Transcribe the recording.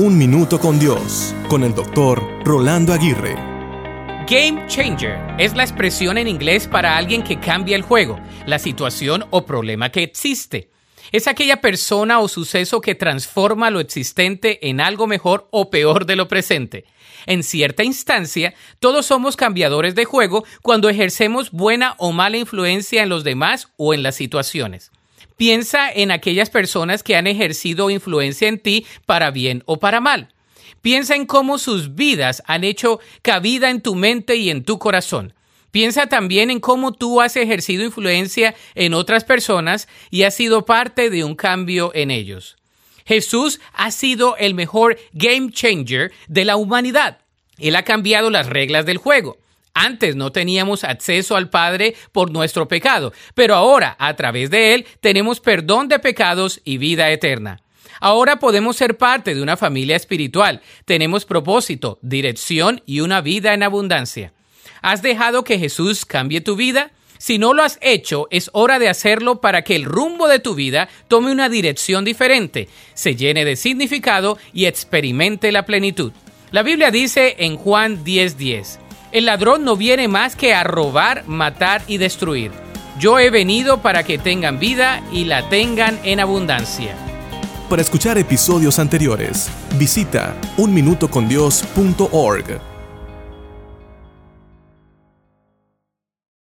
Un Minuto con Dios, con el doctor Rolando Aguirre. Game Changer es la expresión en inglés para alguien que cambia el juego, la situación o problema que existe. Es aquella persona o suceso que transforma lo existente en algo mejor o peor de lo presente. En cierta instancia, todos somos cambiadores de juego cuando ejercemos buena o mala influencia en los demás o en las situaciones. Piensa en aquellas personas que han ejercido influencia en ti para bien o para mal. Piensa en cómo sus vidas han hecho cabida en tu mente y en tu corazón. Piensa también en cómo tú has ejercido influencia en otras personas y has sido parte de un cambio en ellos. Jesús ha sido el mejor game changer de la humanidad. Él ha cambiado las reglas del juego. Antes no teníamos acceso al Padre por nuestro pecado, pero ahora, a través de Él, tenemos perdón de pecados y vida eterna. Ahora podemos ser parte de una familia espiritual. Tenemos propósito, dirección y una vida en abundancia. ¿Has dejado que Jesús cambie tu vida? Si no lo has hecho, es hora de hacerlo para que el rumbo de tu vida tome una dirección diferente, se llene de significado y experimente la plenitud. La Biblia dice en Juan 10:10, el ladrón no viene más que a robar, matar y destruir. Yo he venido para que tengan vida y la tengan en abundancia. Para escuchar episodios anteriores, visita unminutocondios.org.